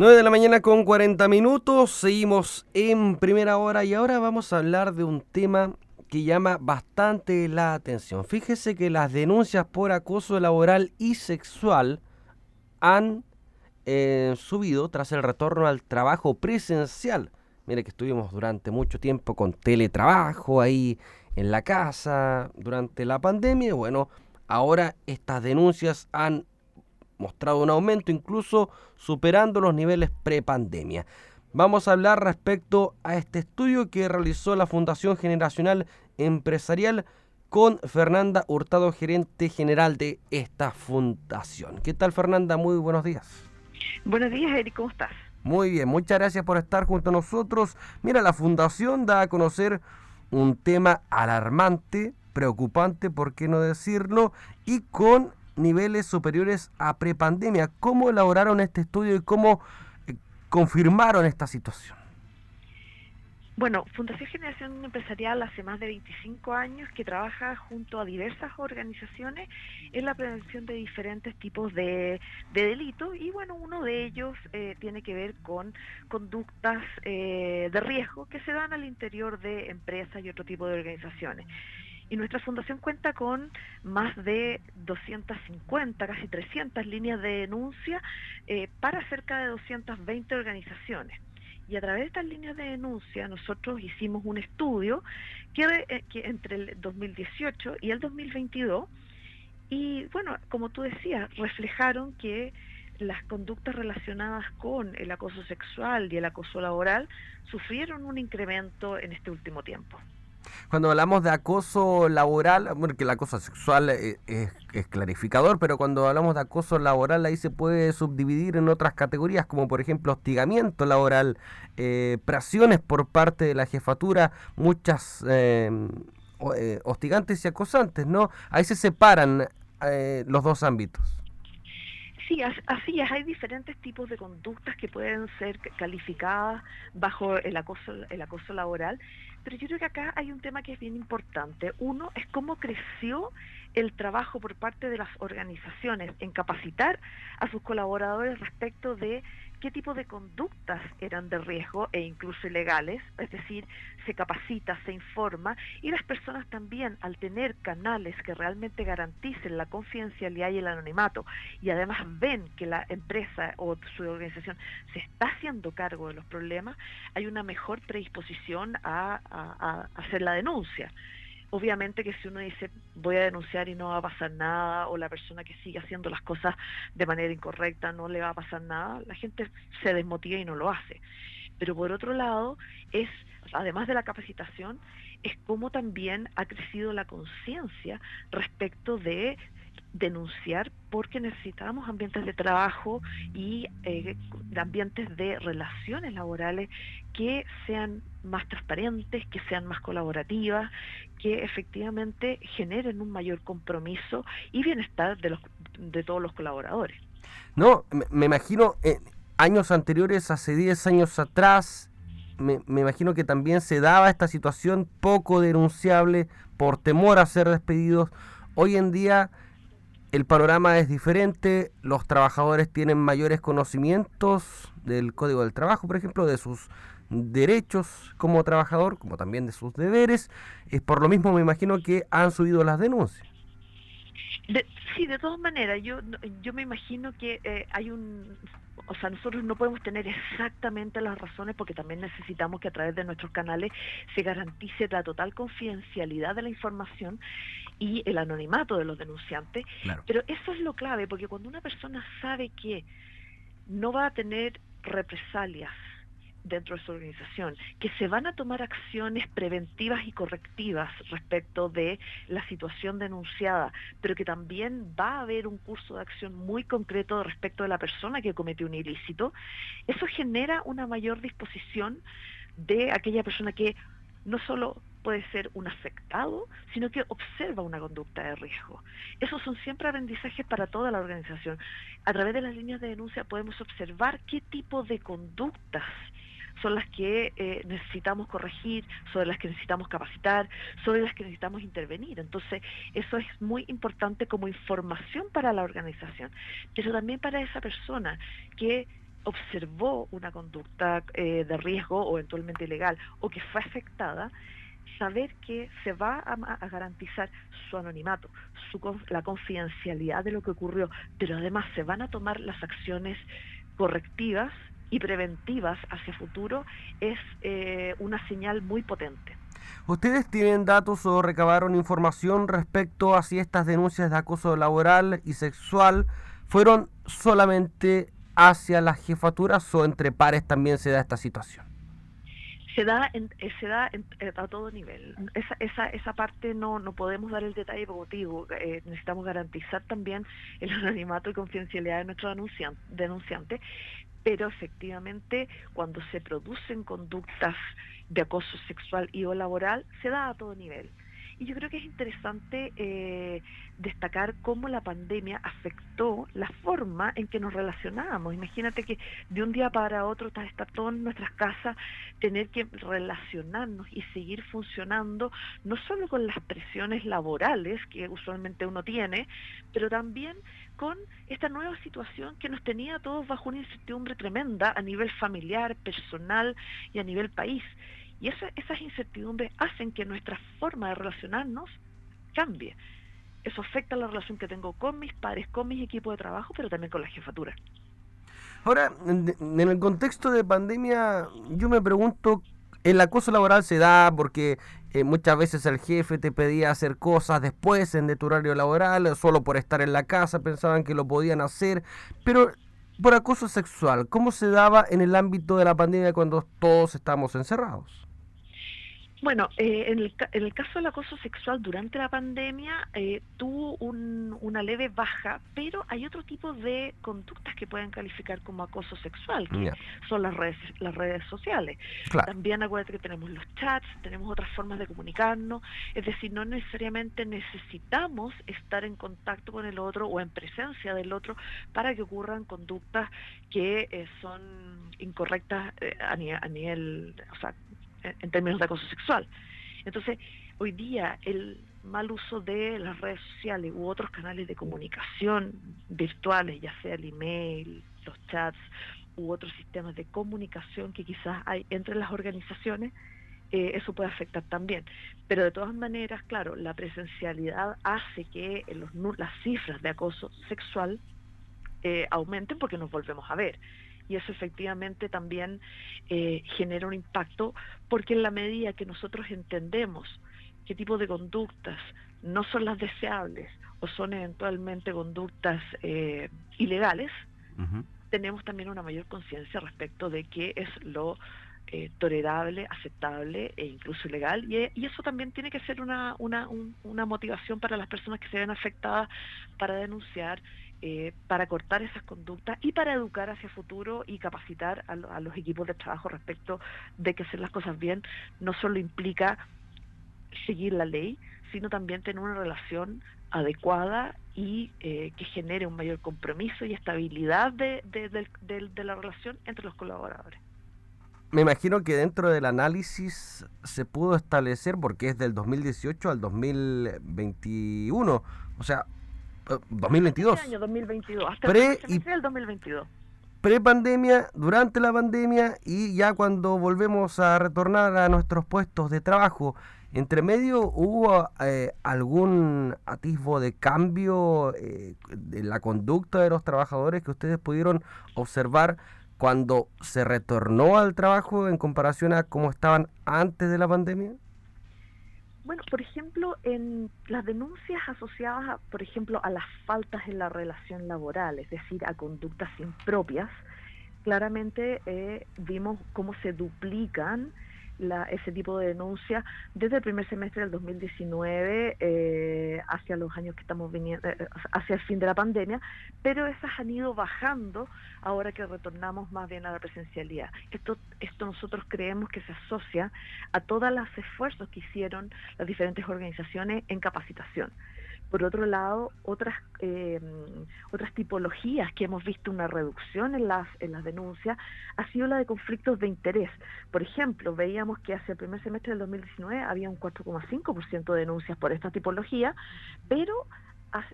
9 de la mañana con 40 minutos, seguimos en primera hora y ahora vamos a hablar de un tema que llama bastante la atención. Fíjese que las denuncias por acoso laboral y sexual han eh, subido tras el retorno al trabajo presencial. Mire que estuvimos durante mucho tiempo con teletrabajo ahí en la casa durante la pandemia. Bueno, ahora estas denuncias han mostrado un aumento, incluso superando los niveles prepandemia. Vamos a hablar respecto a este estudio que realizó la Fundación Generacional Empresarial con Fernanda Hurtado, gerente general de esta fundación. ¿Qué tal Fernanda? Muy buenos días. Buenos días, Eric, ¿cómo estás? Muy bien, muchas gracias por estar junto a nosotros. Mira, la fundación da a conocer un tema alarmante, preocupante, por qué no decirlo, y con niveles superiores a prepandemia. ¿Cómo elaboraron este estudio y cómo eh, confirmaron esta situación? Bueno, Fundación Generación Empresarial hace más de 25 años que trabaja junto a diversas organizaciones en la prevención de diferentes tipos de, delitos y bueno, uno de ellos eh, tiene que ver con conductas eh, de riesgo que se dan al interior de empresas y otro tipo de organizaciones. Y nuestra fundación cuenta con más de 250, casi 300 líneas de denuncia eh, para cerca de 220 organizaciones. Y a través de estas líneas de denuncia nosotros hicimos un estudio que, eh, que entre el 2018 y el 2022, y bueno, como tú decías, reflejaron que las conductas relacionadas con el acoso sexual y el acoso laboral sufrieron un incremento en este último tiempo. Cuando hablamos de acoso laboral, bueno, que el acoso sexual es, clarificador, pero cuando hablamos de acoso laboral ahí se puede subdividir en otras categorías, como por ejemplo hostigamiento laboral, eh, presiones por parte de la jefatura, muchas em, eh, hostigantes y acosantes, ¿no? Ahí se separan eh, los dos ámbitos. Sí, así es. Hay diferentes tipos de conductas que pueden ser calificadas bajo el acoso, el acoso laboral pero yo creo que acá hay un tema que es bien importante. Uno es cómo creció el trabajo por parte de las organizaciones en capacitar a sus colaboradores respecto de qué tipo de conductas eran de riesgo e incluso ilegales, es decir, se capacita, se informa y las personas también al tener canales que realmente garanticen la confidencialidad y el anonimato y además ven que la empresa o su organización se está haciendo cargo de los problemas, hay una mejor predisposición a, a hacer la denuncia obviamente que si uno dice voy a denunciar y no va a pasar nada, o la persona que sigue haciendo las cosas de manera incorrecta no le va a pasar nada, la gente se desmotiva y no lo hace. Pero por otro lado, es, además de la capacitación, es como también ha crecido la conciencia respecto de denunciar porque necesitamos ambientes de trabajo y eh, ambientes de relaciones laborales que sean más transparentes, que sean más colaborativas, que efectivamente generen un mayor compromiso y bienestar de, los, de todos los colaboradores. No, me, imagino, eh, años anteriores, hace 10 años atrás, me, me, imagino que también se daba esta situación poco denunciable por temor a ser despedidos. Hoy en día el panorama es diferente, los trabajadores tienen mayores conocimientos del Código del Trabajo, por ejemplo, de sus derechos como trabajador, como también de sus deberes. Es por lo mismo, me imagino que han subido las denuncias. sí, de todas maneras, yo, yo me imagino que eh, hay un o sea, nosotros no podemos tener exactamente las razones porque también necesitamos que a través de nuestros canales se garantice la total confidencialidad de la información y el anonimato de los denunciantes. Pero eso es lo clave, porque cuando una persona sabe que no va a tener represalias dentro de su organización, que se van a tomar acciones preventivas y correctivas respecto de la situación denunciada, pero que también va a haber un curso de acción muy concreto respecto de la persona que cometió un ilícito, eso genera una mayor disposición de aquella persona que no solo puede ser un afectado, sino que observa una conducta de riesgo. Esos son siempre aprendizajes para toda la organización. A través de las líneas de denuncia podemos observar qué tipo de conductas son las que eh, necesitamos corregir, sobre las que necesitamos capacitar, sobre las que necesitamos intervenir. Entonces, eso es muy importante como información para la organización, pero también para esa persona que observó una conducta eh, de riesgo o eventualmente ilegal o que fue afectada, saber que se va a, garantizar su anonimato, la confidencialidad de lo que ocurrió, pero además se van a tomar las acciones correctivas y preventivas hacia futuro, es eh, una señal muy potente. ¿Ustedes tienen datos o recabaron información respecto a si estas denuncias de acoso laboral y sexual fueron solamente hacia las jefaturas o entre pares también se da esta situación? Se da, en, eh, se da eh, a todo nivel. Esa, esa, esa parte no, no podemos dar el detalle. Eh, necesitamos garantizar también el anonimato y confidencialidad de nuestro denunciante, pero efectivamente cuando se producen conductas de acoso sexual y o laboral, se da a todo nivel. Y yo creo que es interesante eh, destacar cómo la pandemia afectó la forma en que nos relacionábamos. Imagínate que de un día para otro estar todo en nuestras casas, tener que relacionarnos y seguir funcionando, no solo con las presiones laborales que usualmente uno tiene, pero también con esta nueva situación que nos tenía a todos bajo una incertidumbre tremenda a nivel familiar, personal y a nivel país. Y esas incertidumbres hacen que nuestra forma de relacionarnos cambie. Eso afecta la relación que tengo con mis padres, con mis equipos de trabajo, pero también con la jefatura. Ahora, en el contexto de pandemia, yo me pregunto, el acoso laboral se da porque eh, muchas veces el jefe te pedía hacer cosas después en de tu horario laboral, solo por estar en la casa, pensaban que lo podían hacer, pero por acoso sexual, ¿cómo se daba en el ámbito de la pandemia cuando todos estamos encerrados? Bueno, eh, en, el, en, el, caso del acoso sexual durante la pandemia eh, tuvo una leve baja, pero hay otro tipo de conductas que pueden calificar como acoso sexual, que son las redes, las redes sociales. También acuérdate que tenemos los chats, tenemos otras formas de comunicarnos, es decir, no necesariamente necesitamos estar en contacto con el otro o en presencia del otro para que ocurran conductas que eh, son incorrectas a, nivel, a nivel, o sea, en términos de acoso sexual. Entonces, hoy día el mal uso de las redes sociales u otros canales de comunicación virtuales, ya sea el email, los chats u otros sistemas de comunicación que quizás hay entre las organizaciones, eh, eso puede afectar también. Pero de todas maneras, claro, la presencialidad hace que las cifras de acoso sexual eh, aumenten porque nos volvemos a ver y eso efectivamente también eh, genera un impacto porque en la medida que nosotros entendemos qué tipo de conductas no son las deseables o son eventualmente conductas eh, ilegales, tenemos también una mayor conciencia respecto de qué es lo eh, tolerable, aceptable e incluso ilegal. Y, y, eso también tiene que ser una, motivación para las personas que se ven afectadas para denunciar eh, para cortar esas conductas y para educar hacia futuro y capacitar a, los equipos de trabajo respecto de que hacer las cosas bien no solo implica seguir la ley, sino también tener una relación adecuada y eh, que genere un mayor compromiso y estabilidad de, la relación entre los colaboradores. Me imagino que dentro del análisis se pudo establecer, porque es del 2018 al 2021, o sea, 2022. Este año 2022, hasta Pre el 2022. Pre-pandemia, durante la pandemia y ya cuando volvemos a retornar a nuestros puestos de trabajo. ¿Entre medio hubo eh, algún atisbo de cambio eh, de la conducta de los trabajadores que ustedes pudieron observar cuando se retornó al trabajo en comparación a cómo estaban antes de la pandemia? Bueno, por ejemplo, en las denuncias asociadas, por ejemplo, a las faltas en la relación laboral, es decir, a conductas impropias, claramente eh, vimos cómo se duplican ese tipo de denuncia desde el primer semestre del 2019 eh, hacia los años que estamos viniendo, eh, hacia el fin de la pandemia, pero esas han ido bajando ahora que retornamos más bien a la presencialidad. Esto, esto nosotros creemos que se asocia a todos los esfuerzos que hicieron las diferentes organizaciones en capacitación. Por otro lado, otras, eh, otras tipologías que hemos visto una reducción en las, en las denuncias ha sido la de conflictos de interés. Por ejemplo, veíamos que hacia el primer semestre del 2019 había un 4,5% de denuncias por esta tipología, pero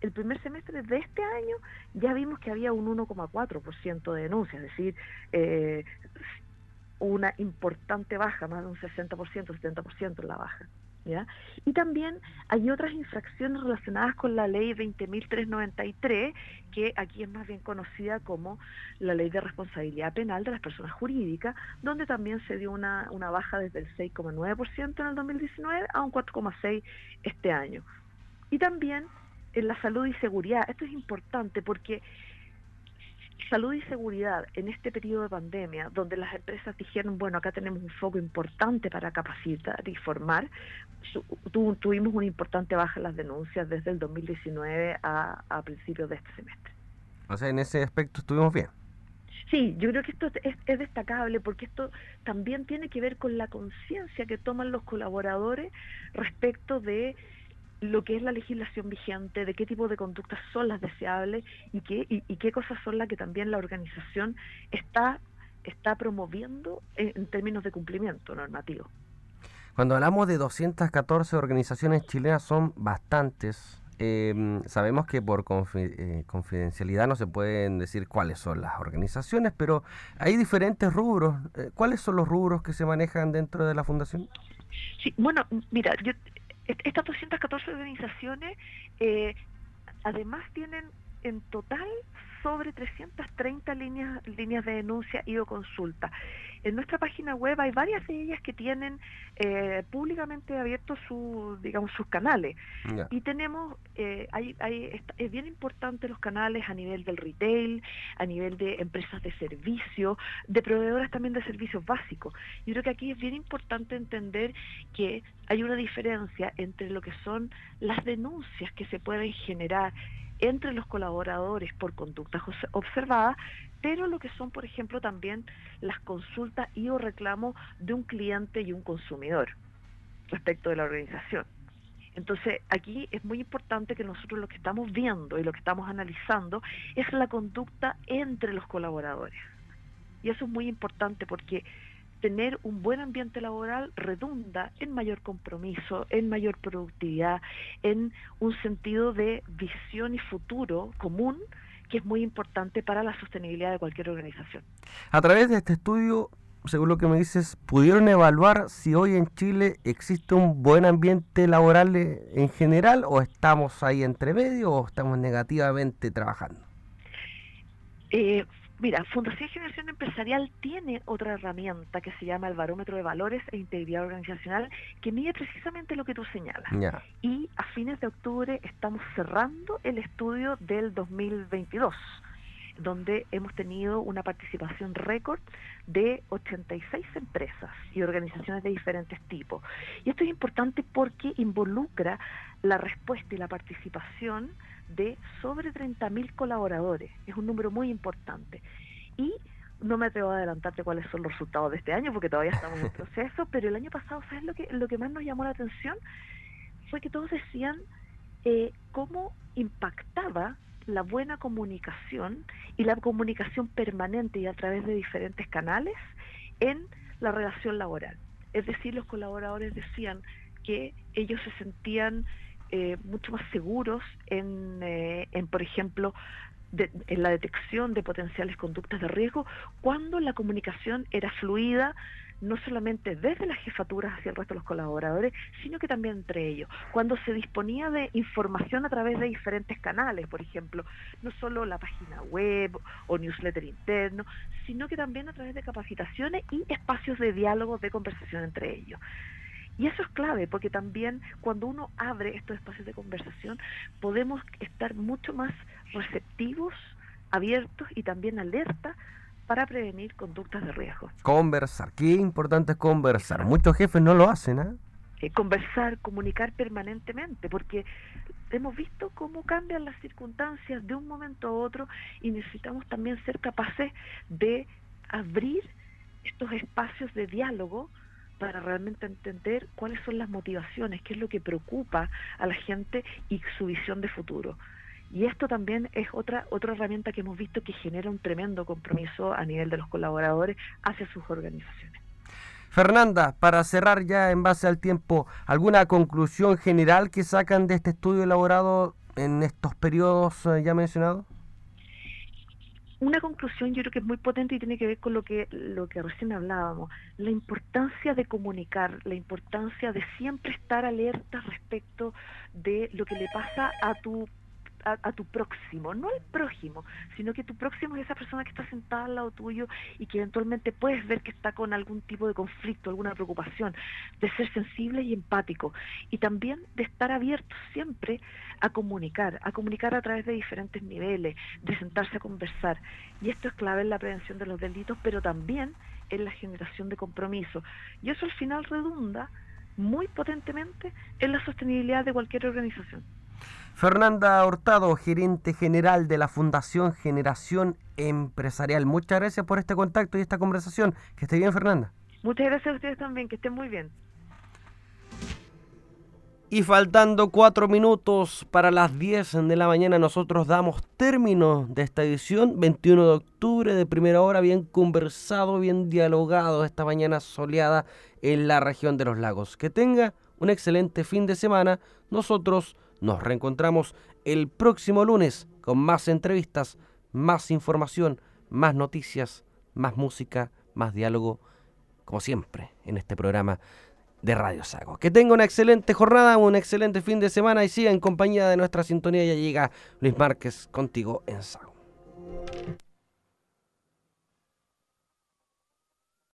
el primer semestre de este año ya vimos que había un 1,4% de denuncias, es decir, eh, una importante baja, más de un 60%, 70% en la baja. ¿Ya? Y también hay otras infracciones relacionadas con la ley 20.393, que aquí es más bien conocida como la ley de responsabilidad penal de las personas jurídicas, donde también se dio una, una baja desde el 6,9% en el 2019 a un 4,6% este año. Y también en la salud y seguridad, esto es importante porque salud y seguridad en este periodo de pandemia, donde las empresas dijeron, bueno, acá tenemos un foco importante para capacitar y formar, tuvimos una importante baja en las denuncias desde el 2019 a, a principios de este semestre. O sea, en ese aspecto estuvimos bien. Sí, yo creo que esto es, es, destacable porque esto también tiene que ver con la conciencia que toman los colaboradores respecto de lo que es la legislación vigente, de qué tipo de conductas son las deseables y qué, y, qué cosas son las que también la organización está, está promoviendo en, términos de cumplimiento normativo. Cuando hablamos de 214 organizaciones chilenas son bastantes. Em, sabemos que por eh, confidencialidad no se pueden decir cuáles son las organizaciones, pero hay diferentes rubros. Eh, ¿Cuáles son los rubros que se manejan dentro de la fundación? Sí, bueno, mira, yo estas 214 organizaciones eh, además tienen en total sobre 330 líneas, líneas de denuncia y o consulta. En nuestra página web hay varias de ellas que tienen eh, públicamente abiertos su, digamos, sus canales. Y tenemos, eh, hay, hay, es bien importante los canales a nivel del retail, a nivel de empresas de servicio, de proveedoras también de servicios básicos. Yo creo que aquí es bien importante entender que hay una diferencia entre lo que son las denuncias que se pueden generar entre los colaboradores por conductas observadas, pero lo que son, por ejemplo, también las consultas y o reclamos de un cliente y un consumidor respecto de la organización. Entonces, aquí es muy importante que nosotros lo que estamos viendo y lo que estamos analizando es la conducta entre los colaboradores. Y eso es muy importante porque tener un buen ambiente laboral redunda en mayor compromiso, en mayor productividad, en un sentido de visión y futuro común que es muy importante para la sostenibilidad de cualquier organización. A través de este estudio, según lo que me dices, ¿pudieron evaluar si hoy en Chile existe un buen ambiente laboral en general o estamos ahí entre medio o estamos negativamente trabajando? Eh, Mira, Fundación Generación Empresarial tiene otra herramienta que se llama el Barómetro de Valores e Integridad Organizacional, que mide precisamente lo que tú señalas. Y a fines de octubre estamos cerrando el estudio del 2022 donde hemos tenido una participación récord de 86 empresas y organizaciones de diferentes tipos. Y esto es importante porque involucra la respuesta y la participación de sobre 30.000 colaboradores. Es un número muy importante. Y no me atrevo a adelantarte cuáles son los resultados de este año porque todavía estamos en proceso, pero el año pasado, ¿sabes lo que, lo que más nos llamó la atención? Fue que todos decían eh, cómo impactaba la buena comunicación y la comunicación permanente y a través de diferentes canales en la relación laboral. Es decir, los colaboradores decían que ellos se sentían eh, mucho más seguros en, eh, en por ejemplo, en la detección de potenciales conductas de riesgo cuando la comunicación era fluida no solamente desde las jefaturas hacia el resto de los colaboradores, sino que también entre ellos. Cuando se disponía de información a través de diferentes canales, por ejemplo, no solo la página web o newsletter interno, sino que también a través de capacitaciones y espacios de diálogo, de conversación entre ellos. Y eso es clave, porque también cuando uno abre estos espacios de conversación, podemos estar mucho más receptivos, abiertos y también alerta para prevenir conductas de riesgo. Conversar, qué importante es conversar. Muchos jefes no lo hacen, ¿eh? ¿eh? conversar, comunicar permanentemente, porque hemos visto cómo cambian las circunstancias de un momento a otro y necesitamos también ser capaces de abrir estos espacios de diálogo para realmente entender cuáles son las motivaciones, qué es lo que preocupa a la gente y su visión de futuro. Y esto también es otra, otra herramienta que hemos visto que genera un tremendo compromiso a nivel de los colaboradores hacia sus organizaciones. Fernanda, para cerrar ya en base al tiempo, ¿alguna conclusión general que sacan de este estudio elaborado en estos periodos eh, ya mencionados? Una conclusión yo creo que es muy potente y tiene que ver con lo que lo que recién hablábamos, la importancia de comunicar, la importancia de siempre estar alerta respecto de lo que le pasa a tu a, tu próximo, no al prójimo, sino que tu próximo es esa persona que está sentada al lado tuyo y que eventualmente puedes ver que está con algún tipo de conflicto, alguna preocupación, de ser sensible y empático y también de estar abierto siempre a comunicar, a comunicar a través de diferentes niveles, de sentarse a conversar. Y esto es clave en la prevención de los delitos, pero también en la generación de compromiso. Y eso al final redunda muy potentemente en la sostenibilidad de cualquier organización. Fernanda Hurtado, gerente general de la Fundación Generación Empresarial. Muchas gracias por este contacto y esta conversación. Que esté bien, Fernanda. Muchas gracias a ustedes también, que estén muy bien. Y faltando cuatro minutos para las 10 de la mañana, nosotros damos término de esta edición, 21 de octubre, de primera hora, bien conversado, bien dialogado esta mañana soleada en la región de los lagos. Que tenga un excelente fin de semana. Nosotros nos reencontramos el próximo lunes con más entrevistas, más información, más noticias, más música, más diálogo, como siempre en este programa de Radio Sago. Que tenga una excelente jornada, un excelente fin de semana y siga en compañía de nuestra sintonía. Ya llega Luis Márquez contigo en Sago.